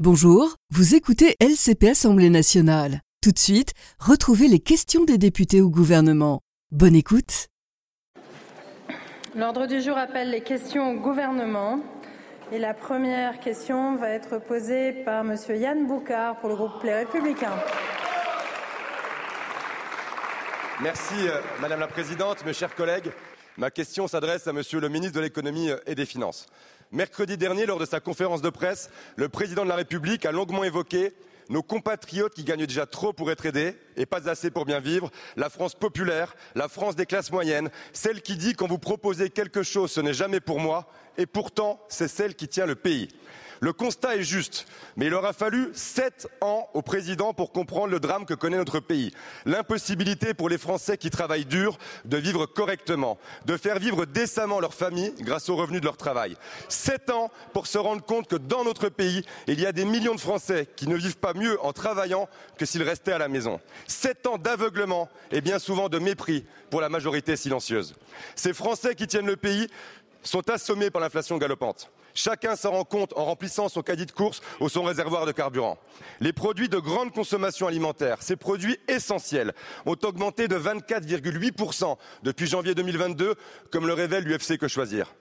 Bonjour, vous écoutez LCP Assemblée nationale. Tout de suite, retrouvez les questions des députés au gouvernement. Bonne écoute. L'ordre du jour appelle les questions au gouvernement. Et la première question va être posée par Monsieur Yann Boucard pour le groupe Les Républicains. Merci euh, Madame la Présidente, mes chers collègues. Ma question s'adresse à Monsieur le ministre de l'économie et des finances. Mercredi dernier, lors de sa conférence de presse, le président de la République a longuement évoqué nos compatriotes qui gagnent déjà trop pour être aidés et pas assez pour bien vivre, la France populaire, la France des classes moyennes, celle qui dit quand vous proposez quelque chose, ce n'est jamais pour moi, et pourtant c'est celle qui tient le pays. Le constat est juste, mais il aura fallu sept ans au président pour comprendre le drame que connaît notre pays. L'impossibilité pour les Français qui travaillent dur de vivre correctement, de faire vivre décemment leur famille grâce aux revenus de leur travail. Sept ans pour se rendre compte que dans notre pays, il y a des millions de Français qui ne vivent pas mieux en travaillant que s'ils restaient à la maison. Sept ans d'aveuglement et bien souvent de mépris pour la majorité silencieuse. Ces Français qui tiennent le pays sont assommés par l'inflation galopante. Chacun s'en rend compte en remplissant son caddie de course ou son réservoir de carburant. Les produits de grande consommation alimentaire, ces produits essentiels, ont augmenté de 24,8% depuis janvier 2022, comme le révèle l'UFC Que Choisir.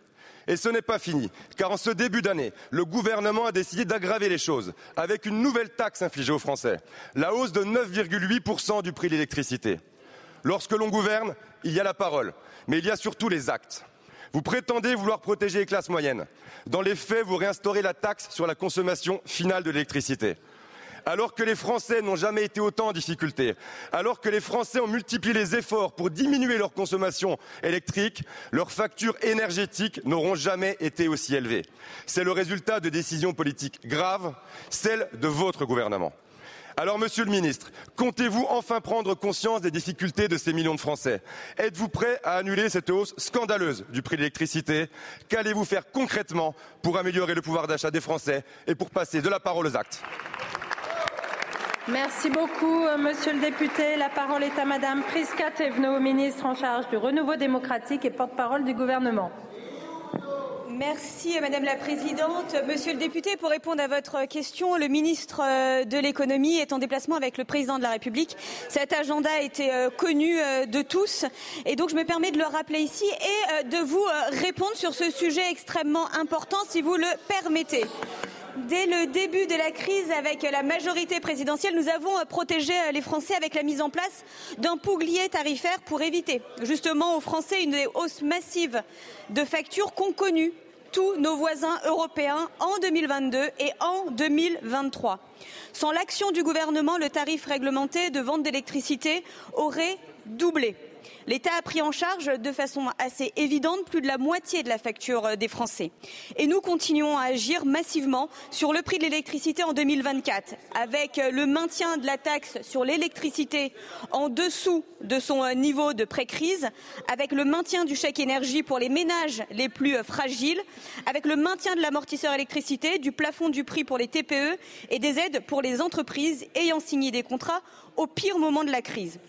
Et ce n'est pas fini, car en ce début d'année, le gouvernement a décidé d'aggraver les choses avec une nouvelle taxe infligée aux Français, la hausse de 9,8% du prix de l'électricité. Lorsque l'on gouverne, il y a la parole, mais il y a surtout les actes. Vous prétendez vouloir protéger les classes moyennes. Dans les faits, vous réinstaurez la taxe sur la consommation finale de l'électricité. Alors que les Français n'ont jamais été autant en difficulté, alors que les Français ont multiplié les efforts pour diminuer leur consommation électrique, leurs factures énergétiques n'auront jamais été aussi élevées. C'est le résultat de décisions politiques graves, celles de votre gouvernement. Alors, Monsieur le Ministre, comptez-vous enfin prendre conscience des difficultés de ces millions de Français? Êtes-vous prêt à annuler cette hausse scandaleuse du prix de l'électricité? Qu'allez-vous faire concrètement pour améliorer le pouvoir d'achat des Français et pour passer de la parole aux actes? Merci beaucoup, euh, Monsieur le député. La parole est à Madame Priska Thévenot, ministre en charge du renouveau démocratique et porte-parole du gouvernement. Merci Madame la Présidente. Monsieur le député, pour répondre à votre question, le ministre euh, de l'économie est en déplacement avec le président de la République. Cet agenda a été euh, connu euh, de tous et donc je me permets de le rappeler ici et de vous répondre sur ce sujet extrêmement important si vous le permettez. Dès le début de la crise avec la majorité présidentielle, nous avons protégé les Français avec la mise en place d'un bouclier tarifaire pour éviter justement aux Français une hausse massive de factures qu'ont connues tous nos voisins européens en 2022 et en 2023. Sans l'action du gouvernement, le tarif réglementé de vente d'électricité aurait doublé. L'État a pris en charge de façon assez évidente plus de la moitié de la facture euh, des Français. Et nous continuons à agir massivement sur le prix de l'électricité en 2024, avec euh, le maintien de la taxe sur l'électricité en dessous de son euh, niveau de pré-crise, avec le maintien du chèque énergie pour les ménages les plus fragiles, avec le maintien de l'amortisseur électricité, du plafond du prix pour les TPE et des aides pour les entreprises ayant signé des contrats au pire moment de la crise.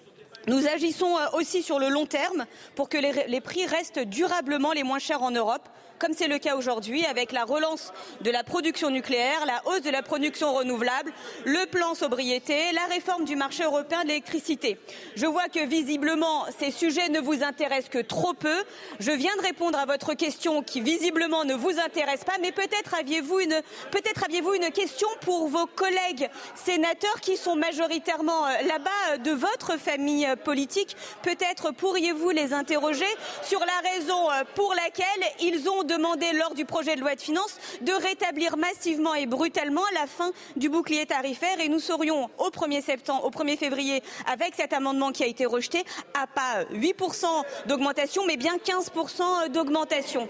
Nous agissons euh, aussi sur le long terme pour que les, prix restent durablement les moins chers en Europe comme c'est le cas aujourd'hui avec la relance de la production nucléaire, la hausse de la production renouvelable, le plan sobriété, la réforme du marché européen de l'électricité. Je vois que visiblement ces sujets ne vous intéressent que trop peu. Je viens de répondre à votre question qui visiblement ne vous intéresse pas, mais peut-être aviez-vous une, peut-être aviez-vous une question pour vos collègues sénateurs qui sont majoritairement euh, là-bas euh, de votre famille euh, politique. Peut-être pourriez-vous les interroger sur la raison pour laquelle ils ont demandé lors du projet de loi de finances de rétablir massivement et brutalement la fin du bouclier tarifaire et nous serions au 1er septembre, au 1er février, avec cet amendement qui a été rejeté, à pas 8% d'augmentation, mais bien 15% d'augmentation.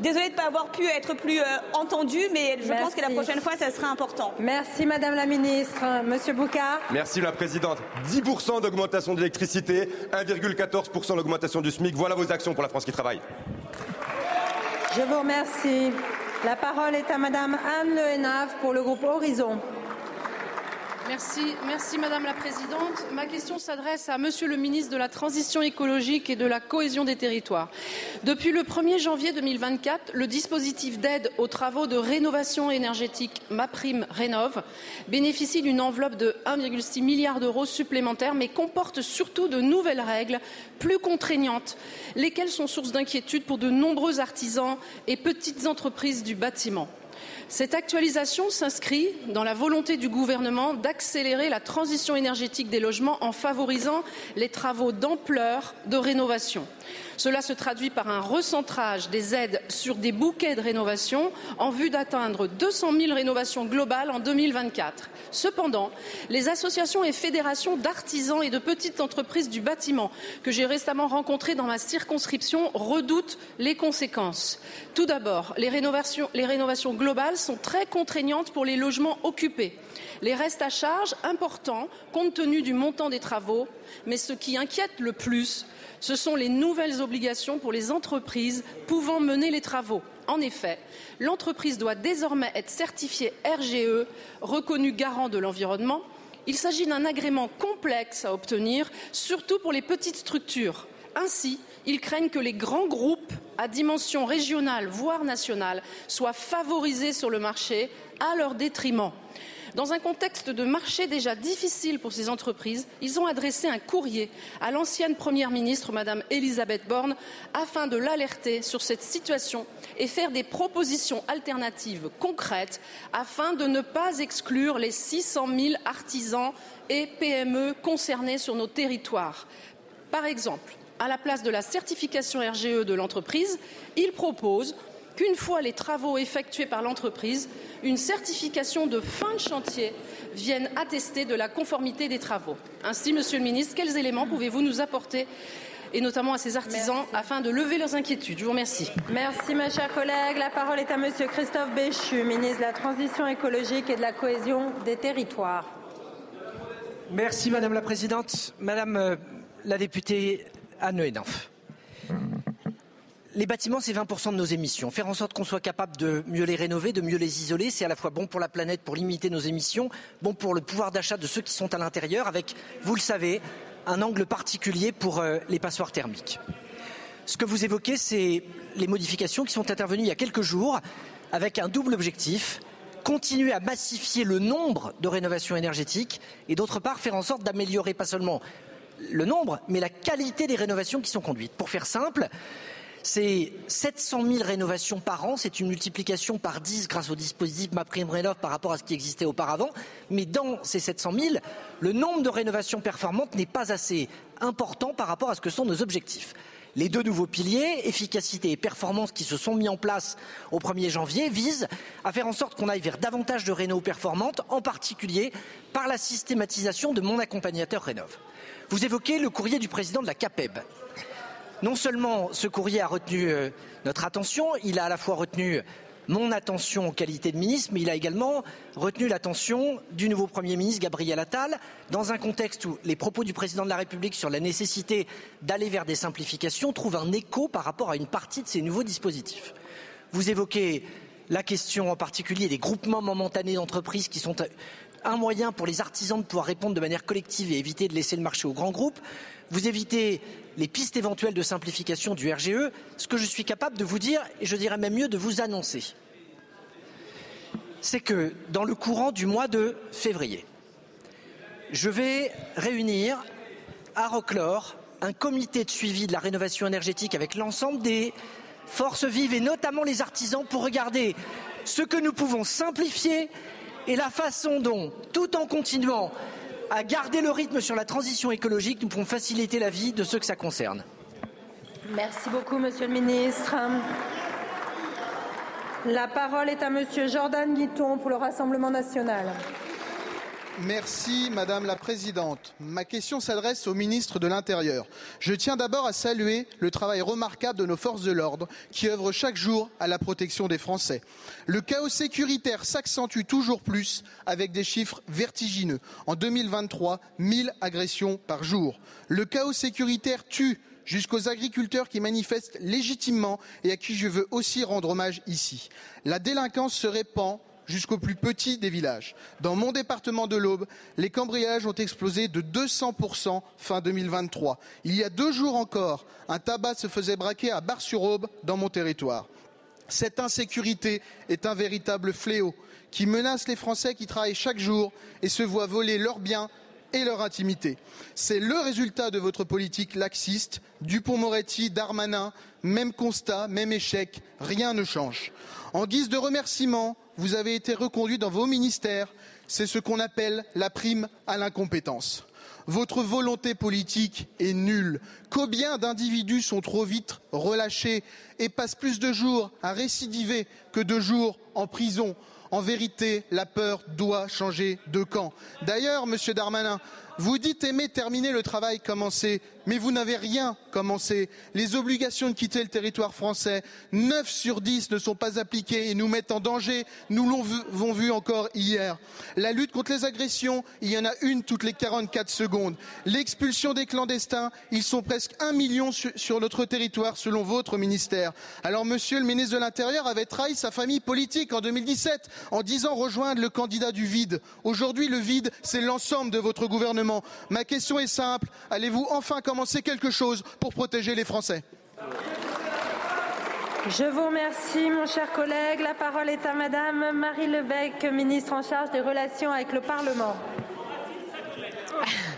Désolée de ne pas avoir pu être plus euh, entendue, mais je pense que la prochaine fois, ça sera important. Merci Madame la Ministre. Monsieur Boucard. Merci la Présidente. 10% d'augmentation d'électricité, 1,14% d'augmentation du SMIC. Voilà vos actions pour la France qui travaille. Je vous remercie. La parole est à Madame Anne Le Henaf pour le groupe Horizon. Merci, Madame la Présidente. Ma question s'adresse à Monsieur le ministre de la Transition écologique et de la cohésion des territoires. Depuis le 1er janvier 2024, le dispositif d'aide aux travaux de rénovation énergétique MaPrime Rénov bénéficie d'une enveloppe de 1,6 milliard d'euros supplémentaires, mais comporte surtout de nouvelles règles plus contraignantes, lesquelles sont source d'inquiétude pour de nombreux artisans et petites entreprises du bâtiment. Cette actualisation s'inscrit dans la volonté du gouvernement d'accélérer la transition énergétique des logements en favorisant les travaux d'ampleur de rénovation. Cela se traduit par un recentrage des aides sur des bouquets de rénovation en vue d'atteindre 200 000 rénovations globales en 2024. Cependant, les associations et fédérations d'artisans et de petites entreprises du bâtiment que j'ai récemment rencontrées dans ma circonscription redoutent les conséquences. Tout d'abord, les rénovations, les rénovations globales sont très contraignantes pour les logements occupés. Les restes à charge importants compte tenu du montant des travaux, mais ce qui inquiète le plus, ce sont les nouvelles obligations pour les entreprises pouvant mener les travaux. En effet, l'entreprise doit désormais être certifiée RGE, reconnue garant de l'environnement. Il s'agit d'un agrément complexe à obtenir, surtout pour les petites structures. Ainsi, ils craignent que les grands groupes à dimension régionale, voire nationale, soient favorisés sur le marché à leur détriment. Dans un contexte de marché déjà difficile pour ces entreprises, ils ont adressé un courrier à l'ancienne Première ministre, Madame Elisabeth Borne, afin de l'alerter sur cette situation et faire des propositions alternatives concrètes afin de ne pas exclure les 600 000 artisans et PME concernés sur nos territoires. Par exemple, à la place de la certification RGE de l'entreprise, il propose qu'une fois les travaux effectués par l'entreprise, une certification de fin de chantier vienne attester de la conformité des travaux. Ainsi, Monsieur le Ministre, quels éléments pouvez-vous nous apporter et notamment à ces artisans Merci. afin de lever leurs inquiétudes? Je vous remercie. Merci, mes chers collègues. La parole est à Monsieur Christophe Béchu, ministre de la Transition écologique et de la cohésion des territoires. Merci Madame la Présidente. Madame euh, la députée Henaf. Les bâtiments, c'est 20% de nos émissions. Faire en sorte qu'on soit capable de mieux les rénover, de mieux les isoler, c'est à la fois bon pour la planète, pour limiter nos émissions, bon pour le pouvoir d'achat de ceux qui sont à l'intérieur, avec, vous le savez, un angle particulier pour euh, les passoires thermiques. Ce que vous évoquez, c'est les modifications qui sont intervenues il y a quelques jours avec un double objectif continuer à massifier le nombre de rénovations énergétiques et d'autre part faire en sorte d'améliorer pas seulement le nombre, mais la qualité des rénovations qui sont conduites. Pour faire simple, c'est 700 000 rénovations par an, c'est une multiplication par 10 grâce au dispositif MaPrimeRénov par rapport à ce qui existait auparavant. Mais dans ces 700 000, le nombre de rénovations performantes n'est pas assez important par rapport à ce que sont nos objectifs. Les deux nouveaux piliers, efficacité et performance, qui se sont mis en place au 1er janvier, visent à faire en sorte qu'on aille vers davantage de réno performantes, en particulier par la systématisation de mon accompagnateur Rénov. Vous évoquez le courrier du président de la CAPEB. Non seulement ce courrier a retenu euh, notre attention, il a à la fois retenu mon attention en qualité de ministre, mais il a également retenu l'attention du nouveau Premier ministre Gabriel Attal, dans un contexte où les propos du président de la République sur la nécessité d'aller vers des simplifications trouvent un écho par rapport à une partie de ces nouveaux dispositifs. Vous évoquez la question en particulier des groupements momentanés d'entreprises qui sont un moyen pour les artisans de pouvoir répondre de manière collective et éviter de laisser le marché aux grands groupes. Vous évitez les pistes éventuelles de simplification du RGE, ce que je suis capable de vous dire, et je dirais même mieux de vous annoncer, c'est que dans le courant du mois de février, je vais réunir à Roclore un comité de suivi de la rénovation énergétique avec l'ensemble des forces vives et notamment les artisans pour regarder ce que nous pouvons simplifier et la façon dont, tout en continuant à garder le rythme sur la transition écologique, nous pouvons faciliter la vie de ceux que ça concerne. Merci beaucoup, Monsieur le ministre. La parole est à Monsieur Jordan Guiton pour le Rassemblement national. Merci Madame la Présidente. Ma question s'adresse au ministre de l'Intérieur. Je tiens d'abord à saluer le travail remarquable de nos forces de l'ordre qui œuvrent chaque jour à la protection des Français. Le chaos sécuritaire s'accentue toujours plus avec des chiffres vertigineux. En 2023, 1000 agressions par jour. Le chaos sécuritaire tue jusqu'aux agriculteurs qui manifestent légitimement et à qui je veux aussi rendre hommage ici. La délinquance se répand jusqu'au plus petit des villages. Dans mon département de l'Aube, les cambriolages ont explosé de 200% fin 2023. Il y a deux jours encore, un tabac se faisait braquer à Bar-sur-Aube dans mon territoire. Cette insécurité est un véritable fléau qui menace les Français qui travaillent chaque jour et se voient voler leurs biens et leur intimité. C'est le résultat de votre politique laxiste, Dupont-Moretti, Darmanin, même constat, même échec, rien ne change. En guise de remerciement, vous avez été reconduit dans vos ministères, c'est ce qu'on appelle la prime à l'incompétence. Votre volonté politique est nulle. Combien d'individus sont trop vite relâchés et passent plus de jours à récidiver que de jours en prison en vérité, la peur doit changer de camp. D'ailleurs, Monsieur Darmanin, vous dites aimer terminer le travail commencé, mais vous n'avez rien commencé. Les obligations de quitter le territoire français, 9 sur 10 ne sont pas appliquées et nous mettent en danger. Nous l'avons vu encore hier. La lutte contre les agressions, il y en a une toutes les 44 secondes. L'expulsion des clandestins, ils sont presque un million sur notre territoire selon votre ministère. Alors Monsieur le ministre de l'Intérieur avait trahi sa famille politique en 2017 en disant rejoindre le candidat du vide. Aujourd'hui, le vide, c'est l'ensemble de votre gouvernement. Ma question est simple. Allez-vous enfin commencer quelque chose pour protéger les Français? Je vous remercie, mon cher collègue. La parole est à Madame Marie Lebec, ministre en charge des relations avec le Parlement.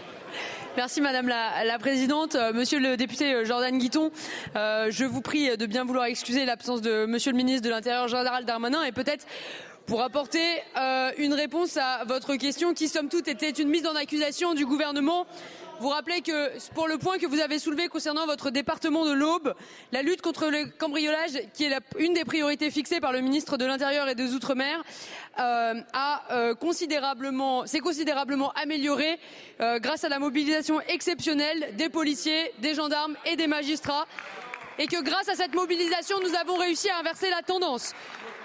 Merci Madame la, Présidente. Euh, monsieur le député euh, Jordan Guiton, euh, je vous prie de bien vouloir excuser l'absence de Monsieur le ministre de l'Intérieur, Gérald Darmanin, et peut-être pour apporter euh, une réponse à votre question qui, somme toute, était une mise en accusation du gouvernement. Vous rappelez que pour le point que vous avez soulevé concernant votre département de l'Aube, la lutte contre le cambriolage, qui est une des priorités fixées par le ministre de l'Intérieur et des Outre-mer, euh, a euh, considérablement, s'est considérablement améliorée grâce à la mobilisation exceptionnelle des policiers, des gendarmes et des magistrats et que grâce à cette mobilisation, nous avons réussi à inverser la tendance.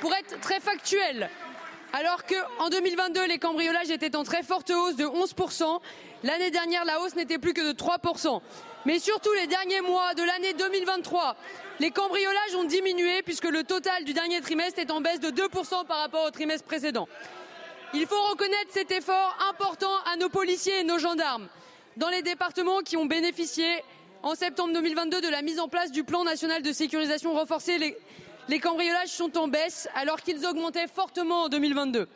Pour être très factuel, alors qu'en 2022, les cambriolages étaient en très forte hausse de 11%, l'année dernière, la hausse n'était plus que de 3%. Mais surtout, les derniers mois de l'année 2023, les cambriolages ont diminué puisque le total du dernier trimestre est en baisse de 2% par rapport au trimestre précédent. Il faut reconnaître cet effort important à nos policiers et nos gendarmes dans les départements qui ont bénéficié en septembre 2022 de la mise en place du plan national de sécurisation renforcée. Les, cambriolages sont en baisse alors qu'ils augmentaient fortement en 2022.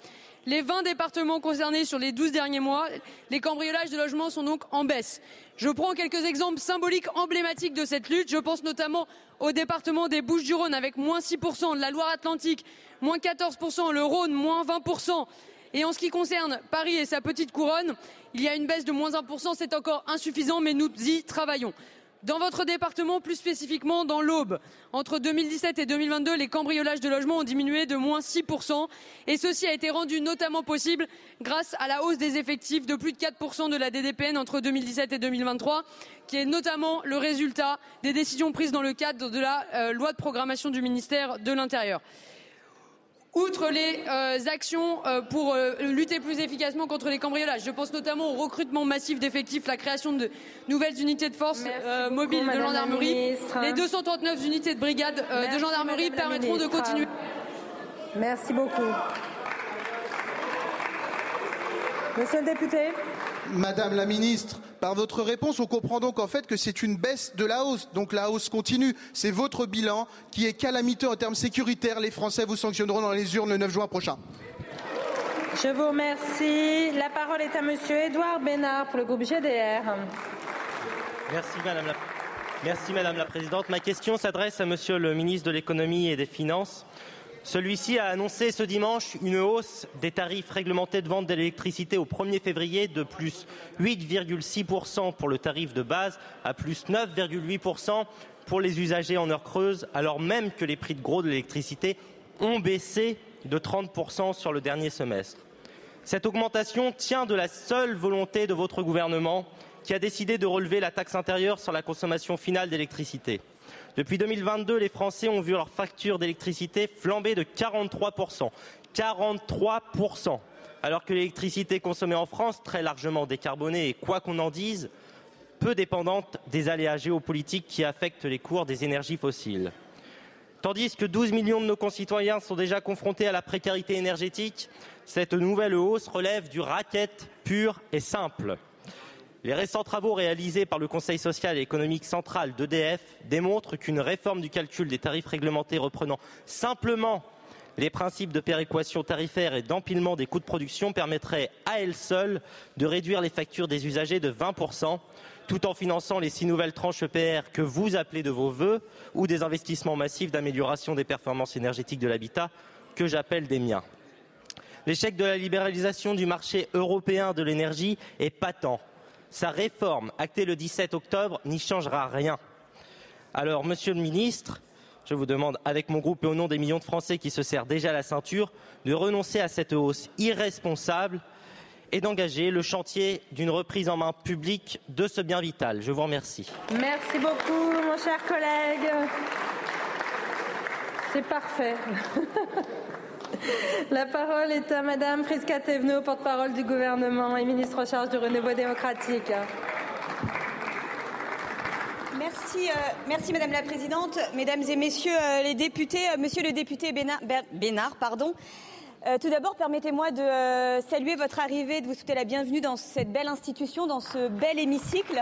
Les 20 départements concernés sur les 12 derniers mois, les cambriolages de logements sont donc en baisse. Je prends quelques exemples symboliques emblématiques de cette lutte. Je pense notamment au département des Bouches-du-Rhône avec moins 6%, de la Loire-Atlantique moins 14%, le Rhône moins 20%. Et en ce qui concerne Paris et sa petite couronne, il y a une baisse de moins 1%, c'est encore insuffisant, mais nous y travaillons. Dans votre département, plus spécifiquement dans l'Aube, entre 2017 et 2022, les cambriolages de logements ont diminué de moins 6%. Et ceci a été rendu notamment possible grâce à la hausse des effectifs de plus de 4% de la DDPN entre 2017 et 2023, qui est notamment le résultat des décisions prises dans le cadre de la euh, loi de programmation du ministère de l'Intérieur. Outre les euh, actions euh, pour euh, lutter plus efficacement contre les cambriolages, je pense notamment au recrutement massif d'effectifs, la création de nouvelles unités de force mobiles de gendarmerie. Les 239 unités de brigade de gendarmerie permettront de continuer. Merci beaucoup. Monsieur le député. Madame la ministre, par votre réponse, on comprend donc en fait que c'est une baisse de la hausse. Donc la hausse continue. C'est votre bilan qui est calamiteux en termes sécuritaires. Les Français vous sanctionneront dans les urnes le 9 juin prochain. Je vous remercie. La parole est à Monsieur Édouard Bénard pour le groupe GDR. Merci Madame la, Merci, Madame la Présidente. Ma question s'adresse à Monsieur le ministre de l'Économie et des Finances. Celui-ci a annoncé ce dimanche une hausse des tarifs réglementés de vente d'électricité au 1er février de plus 8,6% pour le tarif de base à plus 9,8% pour les usagers en heure creuse, alors même que les prix de gros de l'électricité ont baissé de 30% sur le dernier semestre. Cette augmentation tient de la seule volonté de votre gouvernement qui a décidé de relever la taxe intérieure sur la consommation finale d'électricité. Depuis 2022, les Français ont vu leur facture d'électricité flamber de 43%. 43% alors que l'électricité consommée en France, très largement décarbonée et quoi qu'on en dise, peu dépendante des aléas géopolitiques qui affectent les cours des énergies fossiles. Tandis que 12 millions de nos concitoyens sont déjà confrontés à la précarité énergétique, cette nouvelle hausse relève du racket pur et simple. Les récents travaux réalisés par le Conseil social et économique central d'EDF démontrent qu'une réforme du calcul des tarifs réglementés reprenant simplement les principes de péréquation tarifaire et d'empilement des coûts de production permettrait à elle seule de réduire les factures des usagers de 20%, tout en finançant les six nouvelles tranches EPR que vous appelez de vos voeux ou des investissements massifs d'amélioration des performances énergétiques de l'habitat que j'appelle des miens. L'échec de la libéralisation du marché européen de l'énergie est patent. Sa réforme, actée le 17 octobre, n'y changera rien. Alors, Monsieur le Ministre, je vous demande, avec mon groupe et au nom des millions de Français qui se serrent déjà la ceinture, de renoncer à cette hausse irresponsable et d'engager le chantier d'une reprise en main publique de ce bien vital. Je vous remercie. Merci beaucoup, mon cher collègue. C'est parfait. La parole est à Madame Friska Thévenot, porte-parole du gouvernement et ministre en charge du renouveau démocratique. Merci, euh, Madame la Présidente, Mesdames et Messieurs euh, les députés, euh, Monsieur le député Bénard, Bénard pardon. Tout d'abord, permettez-moi de saluer votre arrivée, de vous souhaiter la bienvenue dans cette belle institution, dans ce bel hémicycle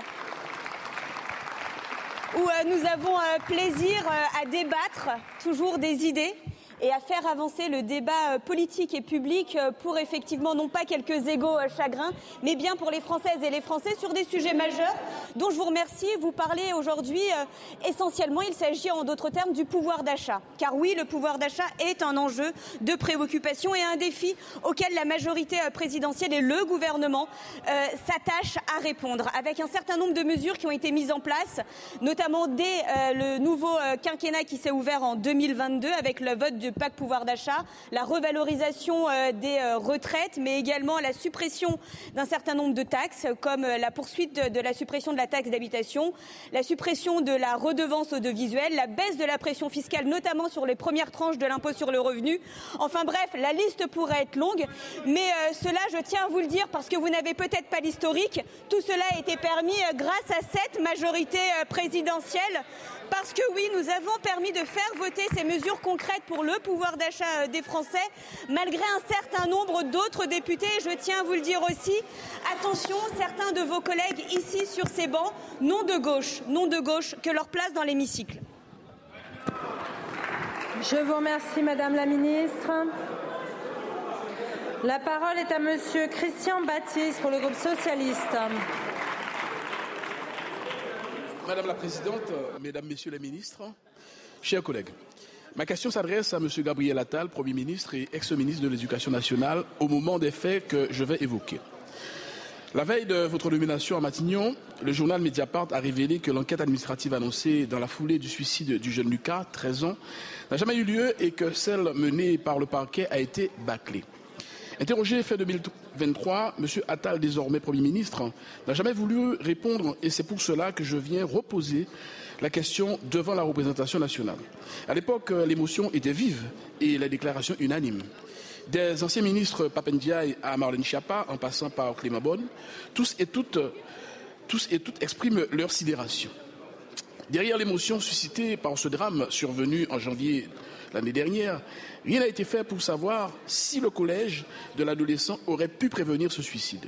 où nous avons plaisir à débattre toujours des idées et à faire avancer le débat euh, politique et public euh, pour effectivement non pas quelques égaux euh, chagrins, mais bien pour les Françaises et les Français sur des sujets majeurs dont je vous remercie. Vous parlez aujourd'hui essentiellement, il s'agit en d'autres termes du pouvoir d'achat. Car oui, le pouvoir d'achat est un enjeu de préoccupation et un défi auquel la majorité présidentielle et le gouvernement s'attachent à répondre avec un certain nombre de mesures qui ont été mises en place, notamment dès le nouveau quinquennat qui s'est ouvert en 2022 avec le vote du pacte pouvoir d'achat, la revalorisation euh, des euh, retraites, mais également la suppression d'un certain nombre de taxes, comme euh, la poursuite de la suppression de la taxe d'habitation, la suppression de la redevance audiovisuelle, la baisse de la pression fiscale, notamment sur les premières tranches de l'impôt sur le revenu. Enfin bref, la liste pourrait être longue, mais cela, je tiens à vous le dire parce que vous n'avez peut-être pas l'historique, tout cela a été permis grâce à cette majorité présidentielle parce que oui, nous avons permis de faire voter ces mesures concrètes pour le pouvoir d'achat euh, des Français, malgré un certain nombre d'autres députés. Et je tiens à vous le dire aussi, attention, certains de vos collègues ici sur ces bancs, non de gauche, non de gauche, que leur place dans l'hémicycle. Je vous remercie, Madame la Ministre. La parole est à Monsieur Christian Baptiste pour le groupe socialiste. Madame la Présidente, Mesdames, Messieurs les ministres, chers collègues, ma question s'adresse à M. Gabriel Attal, Premier ministre et ex-ministre de l'Éducation nationale, au moment des faits que je vais évoquer. La veille de votre nomination à Matignon, le journal Mediapart a révélé que l'enquête administrative annoncée dans la foulée du suicide du jeune Lucas, 13 ans, n'a jamais eu lieu et que celle menée par le parquet a été bâclée. Interrogé fin 2023, M. Attal, désormais Premier ministre, n'a jamais voulu répondre et c'est pour cela que je viens reposer la question devant la représentation nationale. À l'époque, l'émotion était vive et les déclarations unanimes. Des anciens ministres Papendiaï à Marlène Schiappa, en passant par Clément Bonne, tous et toutes expriment leur sidération. Derrière l'émotion suscitée par ce drame survenu en janvier l'année dernière, rien n'a été fait pour savoir si le collège de l'adolescent aurait pu prévenir ce suicide.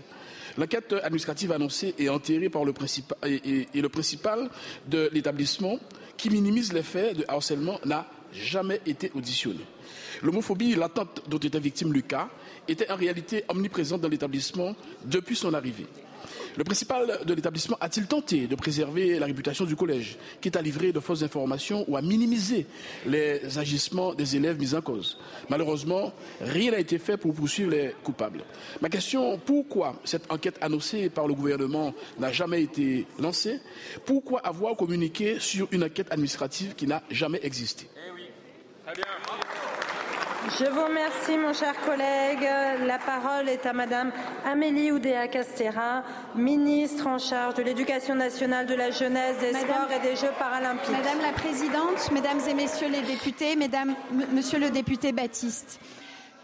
L'enquête administrative annoncée et enterrée par le principal, et, le principal de l'établissement, qui minimise les faits de harcèlement, n'a jamais été auditionné. L'homophobie latente dont était victime Lucas était en réalité omniprésente dans l'établissement depuis son arrivée. Le principal de l'établissement a-t-il tenté de préserver la réputation du collège, quitte à livrer de fausses informations ou à minimiser les agissements des élèves mis en cause? Malheureusement, rien n'a été fait pour poursuivre les coupables. Ma question, pourquoi cette enquête annoncée par le gouvernement n'a jamais été lancée? Pourquoi avoir communiqué sur une enquête administrative qui n'a jamais existé? Eh. Je vous remercie, mon cher collègue. La parole est à Madame Amélie Oudéa Castera, ministre en charge de l'Éducation nationale, de la jeunesse, des Madame, sports et des Jeux paralympiques. Madame la Présidente, Mesdames et Messieurs les députés, Mesdames, Monsieur le député Baptiste.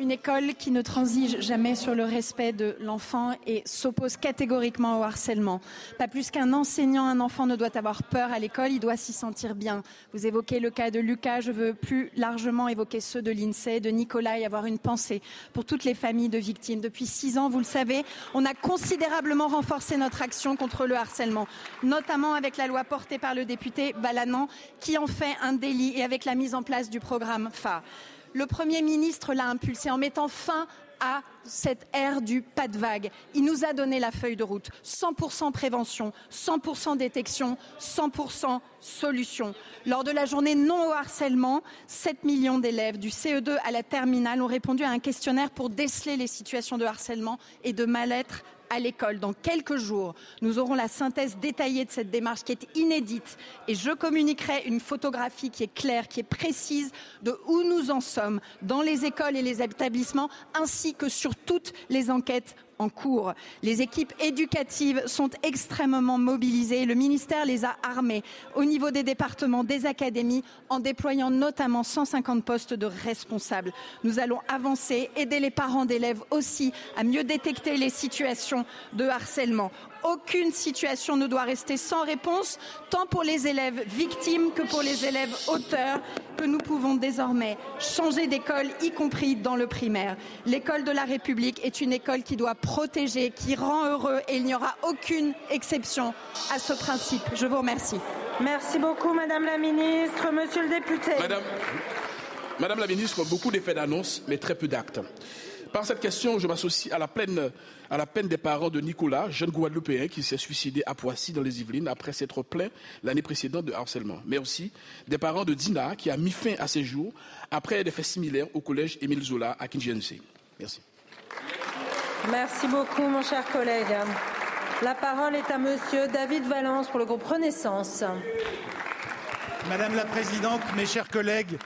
Une école qui ne transige jamais sur le respect de l'enfant et s'oppose catégoriquement au harcèlement. Pas plus qu'un enseignant, un enfant ne doit avoir peur à l'école, il doit s'y sentir bien. Vous évoquez le cas de Lucas, je veux plus largement évoquer ceux de l'INSEE, de Nicolas et avoir une pensée pour toutes les familles de victimes. Depuis six ans, vous le savez, on a considérablement renforcé notre action contre le harcèlement, notamment avec la loi portée par le député Balanan qui en fait un délit et avec la mise en place du programme phare. Le Premier ministre l'a impulsé en mettant fin à cette ère du pas de vague. Il nous a donné la feuille de route. 100% prévention, 100% détection, 100% solution. Lors de la journée non au harcèlement, 7 millions d'élèves du CE2 à la terminale ont répondu à un questionnaire pour déceler les situations de harcèlement et de mal-être à l'école. Dans quelques jours, nous aurons la synthèse détaillée de cette démarche qui est inédite et je communiquerai une photographie qui est claire, qui est précise de où nous en sommes dans les écoles et les établissements ainsi que sur toutes les enquêtes en cours. Les équipes éducatives sont extrêmement mobilisées. Le ministère les a armées au niveau des départements, des académies, en déployant notamment 150 postes de responsables. Nous allons avancer, aider les parents d'élèves aussi à mieux détecter les situations de harcèlement. Aucune situation ne doit rester sans réponse, tant pour les élèves victimes que pour les élèves auteurs, que nous pouvons désormais changer d'école, y compris dans le primaire. L'école de la République est une école qui doit protéger, qui rend heureux, et il n'y aura aucune exception à ce principe. Je vous remercie. Merci beaucoup, Madame la Ministre. Monsieur le député. Madame, Madame la Ministre, beaucoup d'effets d'annonce, mais très peu d'actes. Par cette question, je m'associe à la peine, à la peine des parents de Nicolas, jeune Guadeloupéen qui s'est suicidé à Poissy dans les Yvelines après s'être plaint l'année précédente de harcèlement. Mais aussi des parents de Dina qui a mis fin à ses jours après des faits similaires au collège Émile Zola à Kinshasa. Merci. Merci beaucoup, mon cher collègue. La parole est à Monsieur David Valence pour le groupe Renaissance. Madame la Présidente, mes chers collègues,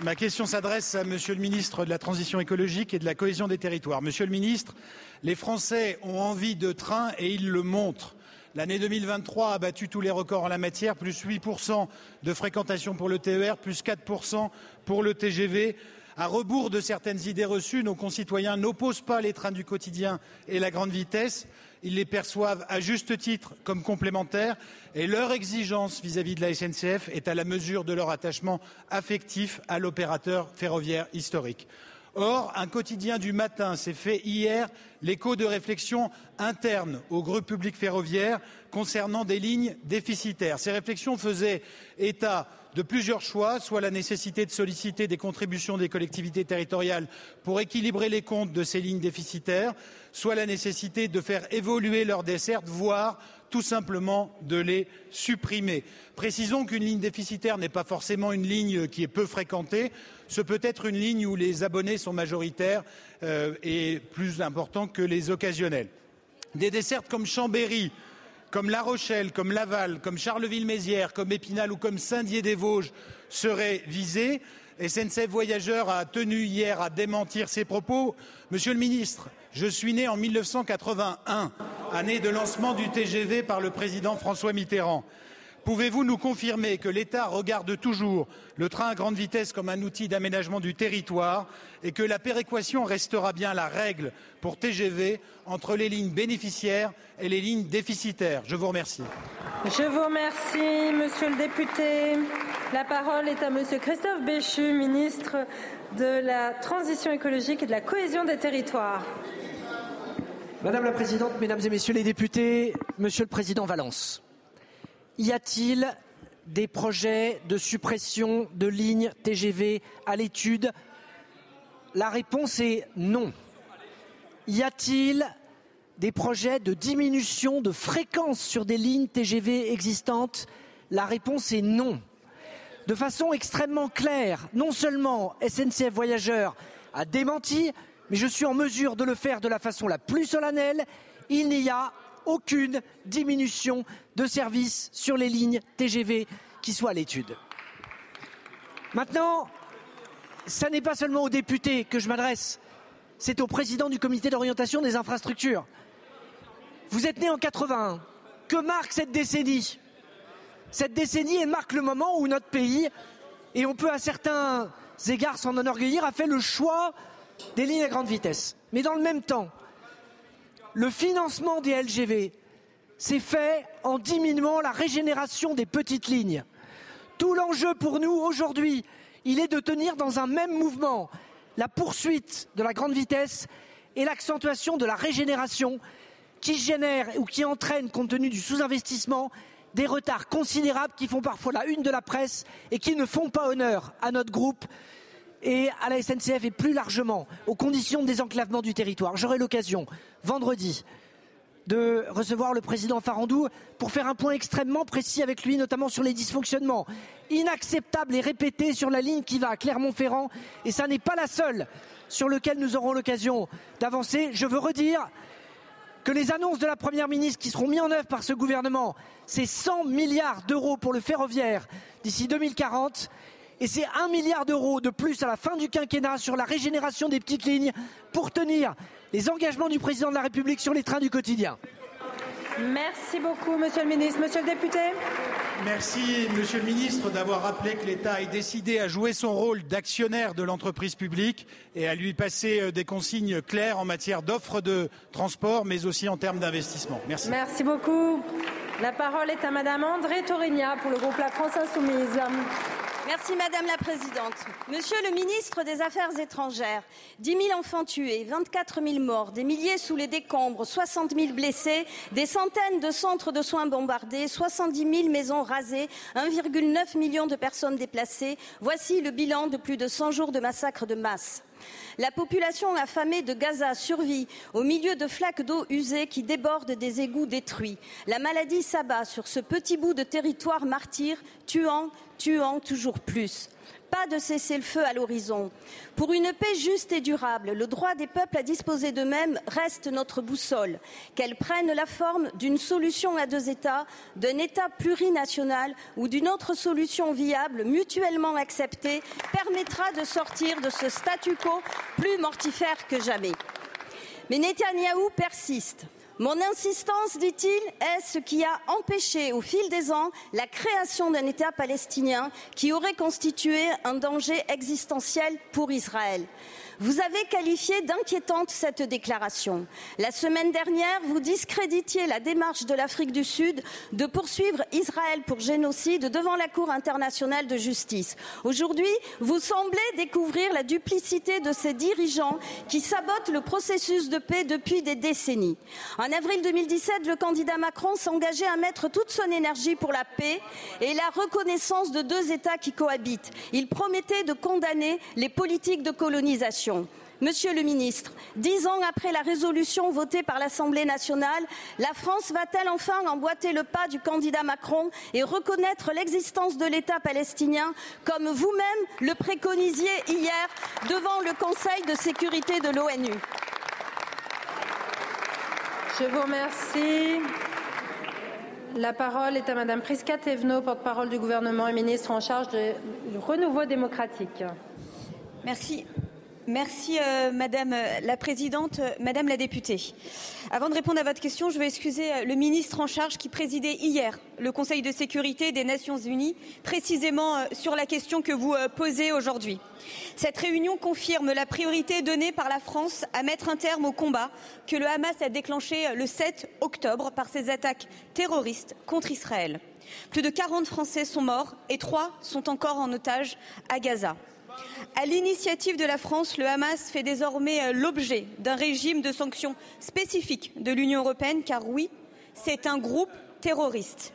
Ma question s'adresse à Monsieur le ministre de la Transition écologique et de la cohésion des territoires. Monsieur le ministre, les Français ont envie de train et ils le montrent. L'année 2023 a battu tous les records en la matière, plus 8% de fréquentation pour le TER, plus 4% pour le TGV. À rebours de certaines idées reçues, nos concitoyens n'opposent pas les trains du quotidien et la grande vitesse ils les perçoivent à juste titre comme complémentaires et leur exigence vis-à-vis de la SNCF est à la mesure de leur attachement affectif à l'opérateur ferroviaire historique. Or, un quotidien du matin s'est fait hier l'écho de réflexions internes au groupe public ferroviaire concernant des lignes déficitaires. Ces réflexions faisaient état de plusieurs choix, soit la nécessité de solliciter des contributions des collectivités territoriales pour équilibrer les comptes de ces lignes déficitaires, soit la nécessité de faire évoluer leurs dessertes, voire tout simplement de les supprimer. Précisons qu'une ligne déficitaire n'est pas forcément une ligne qui est peu fréquentée. Ce peut être une ligne où les abonnés sont majoritaires euh, et plus importants que les occasionnels. Des dessertes comme Chambéry, comme La Rochelle, comme Laval, comme Charleville-Mézières, comme Épinal ou comme Saint-Dié-des-Vosges seraient visés. SNCF Voyageurs a tenu hier à démentir ces propos. Monsieur le ministre, je suis né en 1981, année de lancement du TGV par le président François Mitterrand. Pouvez-vous nous confirmer que l'État regarde toujours le train à grande vitesse comme un outil d'aménagement du territoire et que la péréquation restera bien la règle pour TGV entre les lignes bénéficiaires et les lignes déficitaires? Je vous remercie. Je vous remercie, Monsieur le député. La parole est à Monsieur Christophe Béchu, ministre de la Transition écologique et de la cohésion des territoires. Madame la Présidente, Mesdames et Messieurs les députés, Monsieur le Président Valence y a-t-il des projets de suppression de lignes TGV à l'étude? La réponse est non. Y a-t-il des projets de diminution de fréquence sur des lignes TGV existantes? La réponse est non. De façon extrêmement claire, non seulement SNCF Voyageurs a démenti, mais je suis en mesure de le faire de la façon la plus solennelle, il n'y a aucune diminution de services sur les lignes TGV qui soient à l'étude. Maintenant, ce n'est pas seulement aux députés que je m'adresse, c'est au président du comité d'orientation des infrastructures. Vous êtes né en 81. Que marque cette décennie? Cette décennie marque le moment où notre pays, et on peut à certains égards s'en enorgueillir, a fait le choix des lignes à grande vitesse. Mais dans le même temps, le financement des LGV s'est fait en diminuant la régénération des petites lignes. Tout l'enjeu pour nous aujourd'hui, il est de tenir dans un même mouvement la poursuite de la grande vitesse et l'accentuation de la régénération qui génère ou qui entraîne, compte tenu du sous-investissement, des retards considérables qui font parfois la une de la presse et qui ne font pas honneur à notre groupe et à la SNCF et plus largement aux conditions de désenclavement du territoire. J'aurai l'occasion vendredi de recevoir le président Farandou pour faire un point extrêmement précis avec lui, notamment sur les dysfonctionnements inacceptables et répétés sur la ligne qui va à Clermont-Ferrand. Et ça n'est pas la seule sur laquelle nous aurons l'occasion d'avancer. Je veux redire que les annonces de la Première ministre qui seront mises en œuvre par ce gouvernement, c'est 100 milliards d'euros pour le ferroviaire d'ici 2040 et c'est un milliard d'euros de plus à la fin du quinquennat sur la régénération des petites lignes pour tenir les engagements du président de la République sur les trains du quotidien. Merci beaucoup, monsieur le ministre. Monsieur le député Merci, monsieur le ministre, d'avoir rappelé que l'État est décidé à jouer son rôle d'actionnaire de l'entreprise publique et à lui passer euh, des consignes claires en matière d'offres de transport, mais aussi en termes d'investissement. Merci. Merci beaucoup. La parole est à madame André Torigna pour le groupe La France Insoumise. Merci Madame la Présidente. Monsieur le ministre des Affaires étrangères, 10 000 enfants tués, 24 000 morts, des milliers sous les décombres, 60 000 blessés, des centaines de centres de soins bombardés, 70 000 maisons rasées, 1,9 million de personnes déplacées. Voici le bilan de plus de 100 jours de massacres de masse. La population affamée de Gaza survit au milieu de flaques d'eau usées qui débordent des égouts détruits. La maladie s'abat sur ce petit bout de territoire martyr, tuant, tuant toujours plus. Pas de cessez-le-feu à l'horizon. Pour une paix juste et durable, le droit des peuples à disposer d'eux-mêmes reste notre boussole. Qu'elle prenne la forme d'une solution à deux États, d'un État plurinational ou d'une autre solution viable, mutuellement acceptée, permettra de sortir de ce statu quo plus mortifère que jamais. Mais Netanyahou persiste. Mon insistance, dit-il, est ce qui a empêché au fil des ans la création d'un État palestinien qui aurait constitué un danger existentiel pour Israël. Vous avez qualifié d'inquiétante cette déclaration. La semaine dernière, vous discréditiez la démarche de l'Afrique du Sud de poursuivre Israël pour génocide devant la Cour internationale de justice. Aujourd'hui, vous semblez découvrir la duplicité de ces dirigeants qui sabotent le processus de paix depuis des décennies. En avril 2017, le candidat Macron s'engageait à mettre toute son énergie pour la paix et la reconnaissance de deux États qui cohabitent. Il promettait de condamner les politiques de colonisation. Monsieur le ministre, dix ans après la résolution votée par l'Assemblée nationale, la France va-t-elle enfin emboîter le pas du candidat Macron et reconnaître l'existence de l'État palestinien comme vous-même le préconisiez hier devant le Conseil de sécurité de l'ONU? Je vous remercie. La parole est à Madame Prisca Thévenot, porte-parole du gouvernement et ministre en charge du renouveau démocratique. Merci. Merci euh, Madame la Présidente, Madame la députée. Avant de répondre à votre question, je veux excuser le ministre en charge qui présidait hier le Conseil de sécurité des Nations Unies, précisément euh, sur la question que vous euh, posez aujourd'hui. Cette réunion confirme la priorité donnée par la France à mettre un terme au combat que le Hamas a déclenché le 7 octobre par ses attaques terroristes contre Israël. Plus de 40 Français sont morts et trois sont encore en otage à Gaza. À l'initiative de la France, le Hamas fait désormais euh, l'objet d'un régime de sanctions spécifiques de l'Union européenne, car oui, c'est un groupe terroriste.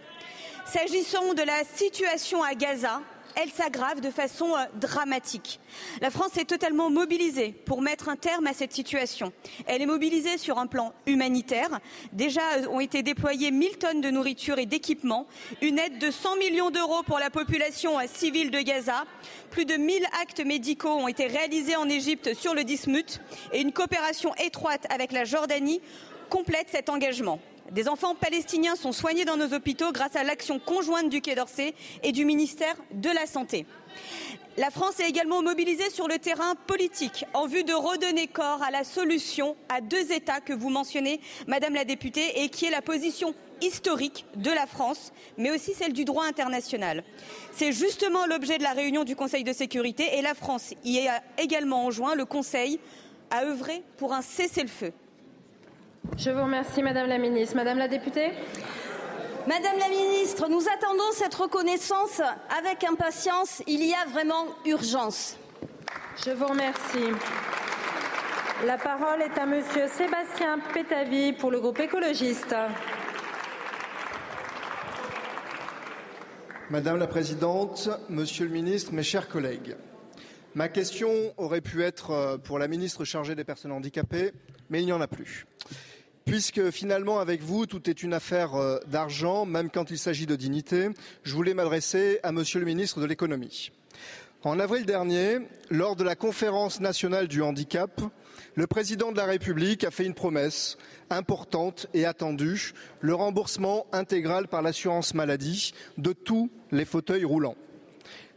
S'agissant de la situation à Gaza, elle s'aggrave de façon euh, dramatique. La France est totalement mobilisée pour mettre un terme à cette situation. Elle est mobilisée sur un plan humanitaire. Déjà euh, ont été déployées 1000 tonnes de nourriture et d'équipements, une aide de 100 millions d'euros pour la population euh, civile de Gaza. Plus de 1000 actes médicaux ont été réalisés en Égypte sur le Dismut et une coopération étroite avec la Jordanie complète cet engagement. Des enfants palestiniens sont soignés dans nos hôpitaux grâce à l'action conjointe du Quai d'Orsay et du ministère de la Santé. La France est également mobilisée sur le terrain politique en vue de redonner corps à la solution à deux États que vous mentionnez, Madame la députée, et qui est la position historique de la France, mais aussi celle du droit international. C'est justement l'objet de la réunion du Conseil de sécurité et la France y a également enjoint le Conseil à œuvrer pour un cessez-le-feu. Je vous remercie, Madame la Ministre. Madame la députée Madame la Ministre, nous attendons cette reconnaissance avec impatience. Il y a vraiment urgence. Je vous remercie. La parole est à Monsieur Sébastien Pétavy pour le groupe écologiste. Madame la Présidente, Monsieur le Ministre, mes chers collègues, ma question aurait pu être euh, pour la ministre chargée des personnes handicapées, mais il n'y en a plus. Puisque finalement, avec vous, tout est une affaire euh, d'argent, même quand il s'agit de dignité, je voulais m'adresser à Monsieur le ministre de l'économie. En avril dernier, lors de la conférence nationale du handicap, le président de la République a fait une promesse importante et attendue, le remboursement intégral par l'assurance maladie de tous les fauteuils roulants.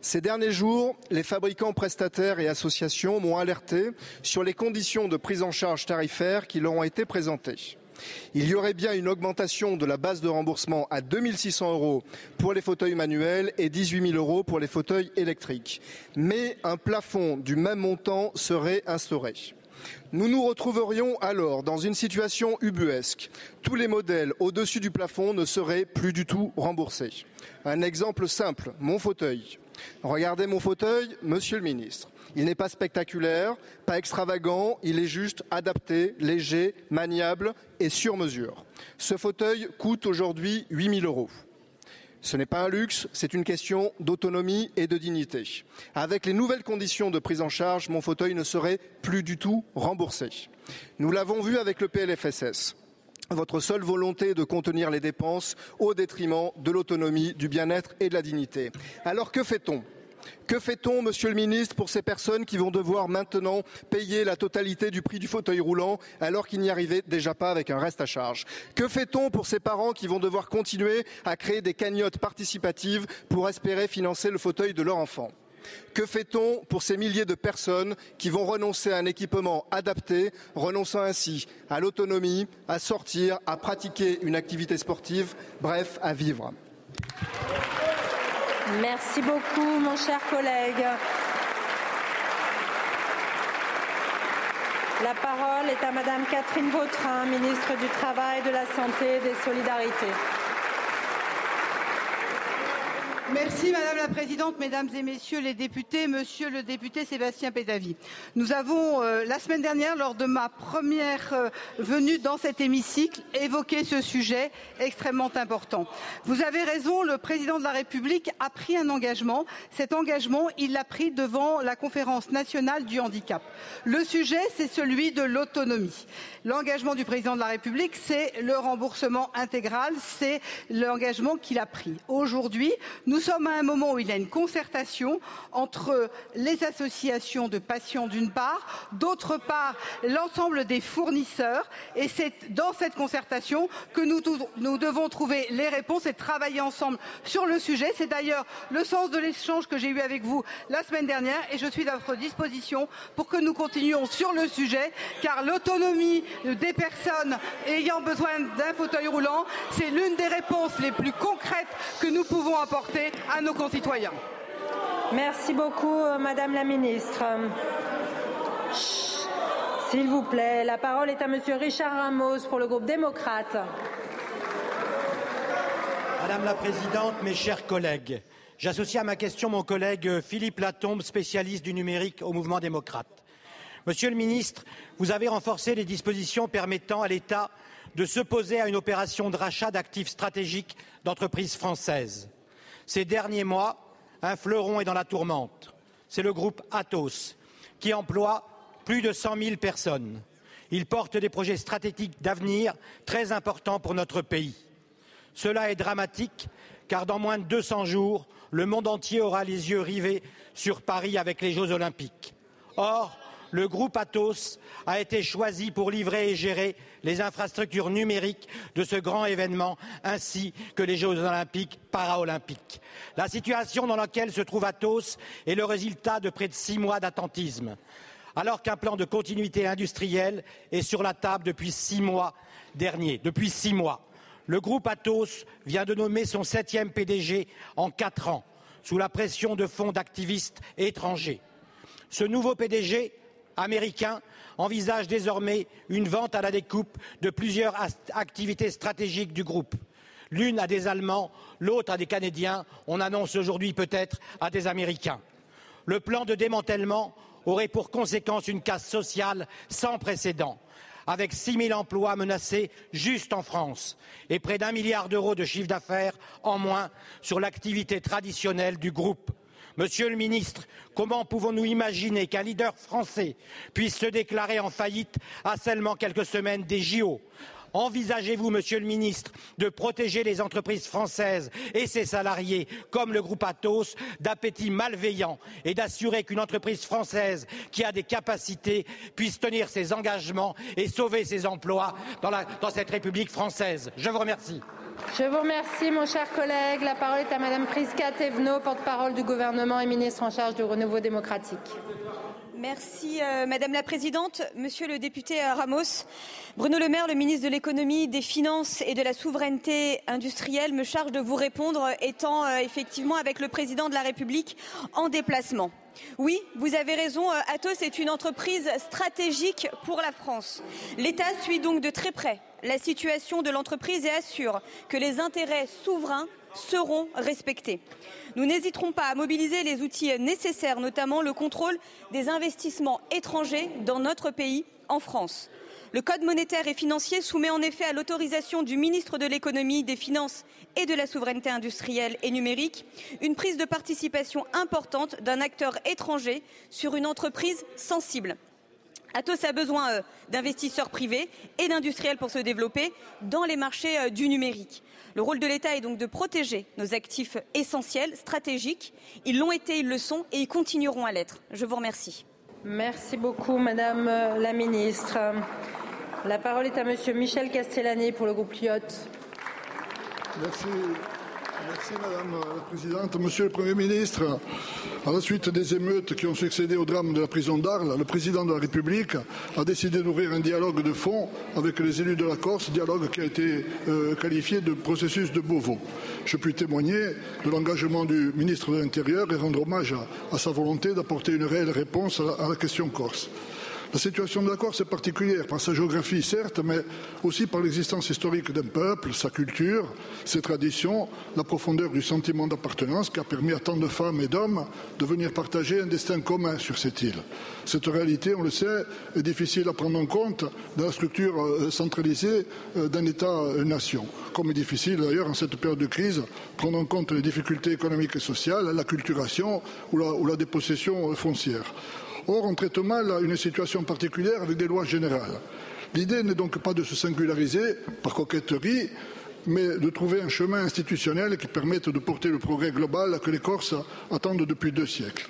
Ces derniers jours, les fabricants prestataires et associations m'ont alerté sur les conditions de prise en charge tarifaire qui leur ont été présentées. Il y aurait bien une augmentation de la base de remboursement à 2600 euros pour les fauteuils manuels et 18 000 euros pour les fauteuils électriques. Mais un plafond du même montant serait instauré. Nous nous retrouverions alors dans une situation ubuesque. Tous les modèles au-dessus du plafond ne seraient plus du tout remboursés. Un exemple simple, mon fauteuil. Regardez mon fauteuil, monsieur le ministre. Il n'est pas spectaculaire, pas extravagant, il est juste adapté, léger, maniable et sur mesure. Ce fauteuil coûte aujourd'hui 8 000 euros. Ce n'est pas un luxe, c'est une question d'autonomie et de dignité. Avec les nouvelles conditions de prise en charge, mon fauteuil ne serait plus du tout remboursé. Nous l'avons vu avec le PLFSS votre seule volonté de contenir les dépenses au détriment de l'autonomie, du bien-être et de la dignité. Alors que fait-on? Que fait-on, Monsieur le Ministre, pour ces personnes qui vont devoir maintenant payer la totalité du prix du fauteuil roulant alors qu'ils n'y arrivaient déjà pas avec un reste à charge? Que fait-on pour ces parents qui vont devoir continuer à créer des cagnottes participatives pour espérer financer le fauteuil de leur enfant? Que fait-on pour ces milliers de personnes qui vont renoncer à un équipement adapté, renonçant ainsi à l'autonomie, à sortir, à pratiquer une activité sportive, bref, à vivre? Merci beaucoup, mon cher collègue. La parole est à Madame Catherine Vautrin, ministre du Travail, de la Santé et des Solidarités. Merci Madame la Présidente, Mesdames et Messieurs les députés, Monsieur le député Sébastien Pédavy. Nous avons, euh, la semaine dernière, lors de ma première euh, venue dans cet hémicycle, évoqué ce sujet extrêmement important. Vous avez raison, le Président de la République a pris un engagement. Cet engagement, il l'a pris devant la conférence nationale du handicap. Le sujet, c'est celui de l'autonomie. L'engagement du Président de la République, c'est le remboursement intégral, c'est l'engagement qu'il a pris. Aujourd'hui, nous nous sommes à un moment où il y a une concertation entre les associations de patients d'une part, d'autre part l'ensemble des fournisseurs et c'est dans cette concertation que nous, nous devons trouver les réponses et travailler ensemble sur le sujet. C'est d'ailleurs le sens de l'échange que j'ai eu avec vous la semaine dernière et je suis à votre disposition pour que nous continuions sur le sujet car l'autonomie des personnes ayant besoin d'un fauteuil roulant, c'est l'une des réponses les plus concrètes que nous pouvons apporter à nos concitoyens. Merci beaucoup, euh, Madame la Ministre. S'il vous plaît, la parole est à Monsieur Richard Ramos pour le groupe démocrate. Madame la Présidente, mes chers collègues, j'associe à ma question mon collègue Philippe Latombe, spécialiste du numérique au mouvement démocrate. Monsieur le ministre, vous avez renforcé les dispositions permettant à l'État de s'opposer à une opération de rachat d'actifs stratégiques d'entreprises françaises. Ces derniers mois, un fleuron est dans la tourmente. C'est le groupe Atos, qui emploie plus de 100 000 personnes. Il porte des projets stratégiques d'avenir très importants pour notre pays. Cela est dramatique, car dans moins de 200 jours, le monde entier aura les yeux rivés sur Paris avec les Jeux Olympiques. Or, le groupe Atos a été choisi pour livrer et gérer les infrastructures numériques de ce grand événement, ainsi que les Jeux olympiques paralympiques. La situation dans laquelle se trouve Atos est le résultat de près de six mois d'attentisme. Alors qu'un plan de continuité industrielle est sur la table depuis six mois derniers, depuis six mois, le groupe Atos vient de nommer son septième PDG en quatre ans, sous la pression de fonds d'activistes étrangers. Ce nouveau PDG américain envisage désormais une vente à la découpe de plusieurs activités stratégiques du groupe. L'une à des Allemands, l'autre à des Canadiens, on annonce aujourd'hui peut-être à des Américains. Le plan de démantèlement aurait pour conséquence une casse sociale sans précédent, avec 6 000 emplois menacés juste en France et près d'un milliard d'euros de chiffre d'affaires en moins sur l'activité traditionnelle du groupe. Monsieur le ministre, comment pouvons-nous imaginer qu'un leader français puisse se déclarer en faillite à seulement quelques semaines des JO Envisagez-vous, Monsieur le Ministre, de protéger les entreprises françaises et ses salariés, comme le groupe Atos, d'appétits malveillants et d'assurer qu'une entreprise française qui a des capacités puisse tenir ses engagements et sauver ses emplois dans, dans cette République française? Je vous remercie. Je vous remercie, mon cher collègue. La parole est à Madame Priska Thévenot, porte-parole du gouvernement et ministre en charge du renouveau démocratique. Merci euh, Madame la Présidente. Monsieur le député euh, Ramos, Bruno Le Maire, le ministre de l'économie, des finances et de la souveraineté industrielle, me charge de vous répondre, étant euh, effectivement avec le président de la République en déplacement. Oui, vous avez raison, Atos est une entreprise stratégique pour la France. L'État suit donc de très près la situation de l'entreprise et assure que les intérêts souverains seront respectés. Nous n'hésiterons pas à mobiliser les outils nécessaires, notamment le contrôle des investissements étrangers dans notre pays, en France. Le Code monétaire et financier soumet en effet à l'autorisation du ministre de l'économie, des finances et de la souveraineté industrielle et numérique une prise de participation importante d'un acteur étranger sur une entreprise sensible. Atos a besoin euh, d'investisseurs privés et d'industriels pour se développer dans les marchés euh, du numérique. Le rôle de l'État est donc de protéger nos actifs essentiels, stratégiques. Ils l'ont été, ils le sont et ils continueront à l'être. Je vous remercie. Merci beaucoup, Madame la Ministre. La parole est à Monsieur Michel Castellani pour le groupe Lyotte. Merci. Madame la Présidente. Monsieur le Premier ministre, à la suite des émeutes qui ont succédé au drame de la prison d'Arles, le Président de la République a décidé d'ouvrir un dialogue de fond avec les élus de la Corse, dialogue qui a été euh, qualifié de processus de Beauvau. Je puis témoigner de l'engagement du ministre de l'Intérieur et rendre hommage à, sa volonté d'apporter une réelle réponse à la question corse. La situation de la Corse est particulière par sa géographie, certes, mais aussi par l'existence historique d'un peuple, sa culture, ses traditions, la profondeur du sentiment d'appartenance qui a permis à tant de femmes et d'hommes de venir partager un destin commun sur cette île. Cette réalité, on le sait, est difficile à prendre en compte dans la structure euh, centralisée euh, d'un État-nation, comme est difficile d'ailleurs en cette période de crise prendre en compte les difficultés économiques et sociales, la culturation ou la, dépossession euh, foncière. Or, on traite mal une situation particulière avec des lois générales. L'idée n'est donc pas de se singulariser par coquetterie, mais de trouver un chemin institutionnel qui permette de porter le progrès global que les Corses attendent depuis deux siècles.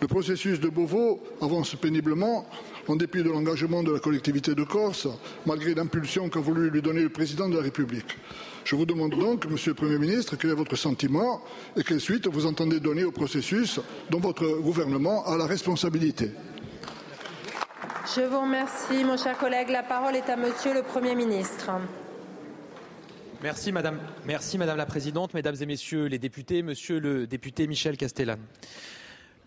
Le processus de Beauvau avance péniblement, en dépit de l'engagement de la collectivité de Corse, malgré l'impulsion qu'a voulu lui donner le président de la République. Je vous demande donc, Monsieur le Premier ministre, quel est votre sentiment et quelle suite vous entendez donner au processus dont votre gouvernement a la responsabilité. Je vous remercie, mon cher collègue. La parole est à Monsieur le Premier ministre. Merci Madame, Merci Madame la Présidente, Mesdames et Messieurs les députés, Monsieur le député Michel Castellane.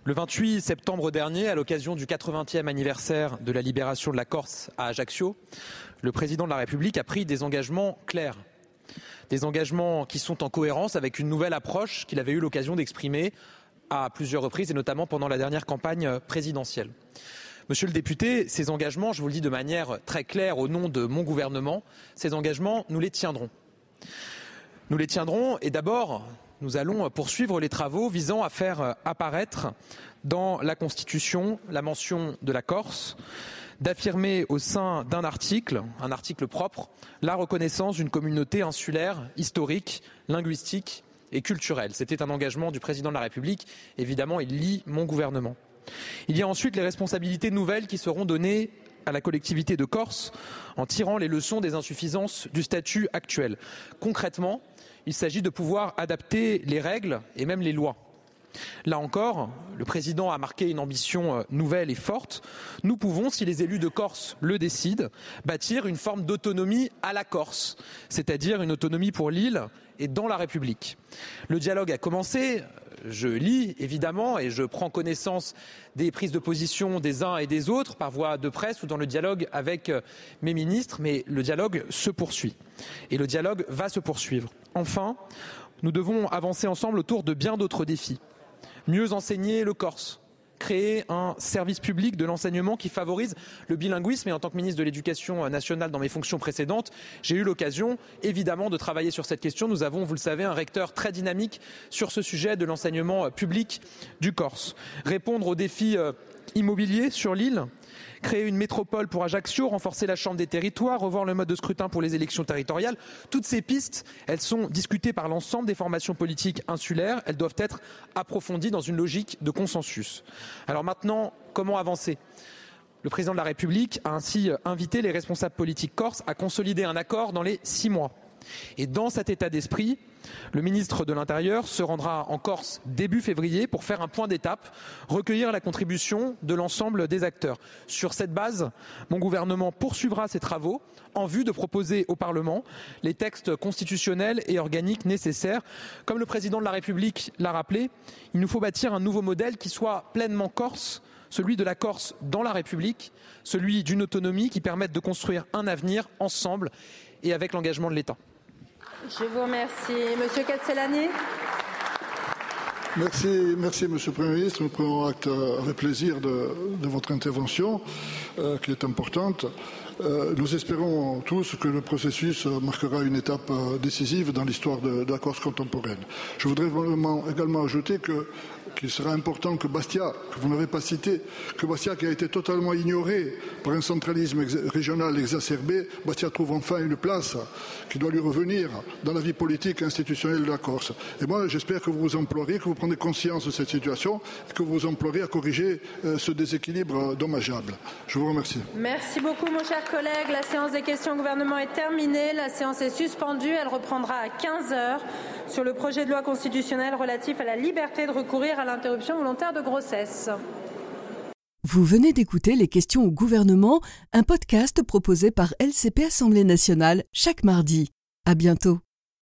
Le 28 septembre dernier, à l'occasion du 80e anniversaire de la libération de la Corse à Ajaccio, le président de la République a pris des engagements clairs des engagements qui sont en cohérence avec une nouvelle approche qu'il avait eu l'occasion d'exprimer à plusieurs reprises et notamment pendant la dernière campagne présidentielle. Monsieur le député, ces engagements, je vous le dis de manière très claire au nom de mon gouvernement, ces engagements, nous les tiendrons. Nous les tiendrons et d'abord, nous allons poursuivre les travaux visant à faire apparaître dans la Constitution la mention de la Corse, d'affirmer au sein d'un article, un article propre, la reconnaissance d'une communauté insulaire, historique, linguistique et culturelle. C'était un engagement du président de la République. Évidemment, il lie mon gouvernement. Il y a ensuite les responsabilités nouvelles qui seront données à la collectivité de Corse en tirant les leçons des insuffisances du statut actuel. Concrètement, il s'agit de pouvoir adapter les règles et même les lois Là encore, le président a marqué une ambition euh, nouvelle et forte. Nous pouvons, si les élus de Corse le décident, bâtir une forme d'autonomie à la Corse, c'est-à-dire une autonomie pour l'île et dans la République. Le dialogue a commencé. Je lis évidemment et je prends connaissance des prises de position des uns et des autres par voie de presse ou dans le dialogue avec euh, mes ministres, mais le dialogue se poursuit et le dialogue va se poursuivre. Enfin, nous devons avancer ensemble autour de bien d'autres défis mieux enseigner le corse, créer un service public de l'enseignement qui favorise le bilinguisme. Et en tant que ministre de l'Éducation nationale dans mes fonctions précédentes, j'ai eu l'occasion évidemment de travailler sur cette question. Nous avons, vous le savez, un recteur très dynamique sur ce sujet de l'enseignement public du Corse. Répondre aux défis immobiliers sur l'île, créer une métropole pour Ajaccio, renforcer la Chambre des territoires, revoir le mode de scrutin pour les élections territoriales. Toutes ces pistes, elles sont discutées par l'ensemble des formations politiques insulaires. Elles doivent être approfondies dans une logique de consensus. Alors maintenant, comment avancer? Le président de la République a ainsi invité les responsables politiques corses à consolider un accord dans les six mois. Et dans cet état d'esprit, le ministre de l'Intérieur se rendra en Corse début février pour faire un point d'étape, recueillir la contribution de l'ensemble des acteurs. Sur cette base, mon gouvernement poursuivra ses travaux en vue de proposer au Parlement les textes constitutionnels et organiques nécessaires. Comme le président de la République l'a rappelé, il nous faut bâtir un nouveau modèle qui soit pleinement corse celui de la Corse dans la République, celui d'une autonomie qui permette de construire un avenir ensemble et avec l'engagement de l'État. Je vous remercie. Monsieur Castellani. Merci, Monsieur le Premier ministre. Nous prenons acte avec plaisir de, votre intervention, euh, qui est importante. Euh, nous espérons tous que le processus marquera une étape euh, décisive dans l'histoire de, de, la Corse contemporaine. Je voudrais également ajouter que qu'il sera important que Bastia, que vous n'avez pas cité, que Bastia qui a été totalement ignoré par un centralisme régional exacerbé, Bastia trouve enfin une place qui doit lui revenir dans la vie politique et institutionnelle de la Corse. Et moi, j'espère que vous vous emploierez, que vous prenez conscience de cette situation et que vous vous emploierez à corriger euh, ce déséquilibre dommageable. Je vous remercie. Merci beaucoup, mon cher collègue. La séance des questions au gouvernement est terminée. La séance est suspendue. Elle reprendra à 15 heures sur le projet de loi constitutionnelle relatif à la liberté de recourir à l'interruption volontaire de grossesse. Vous venez d'écouter Les questions au gouvernement, un podcast proposé par LCP Assemblée nationale chaque mardi. À bientôt.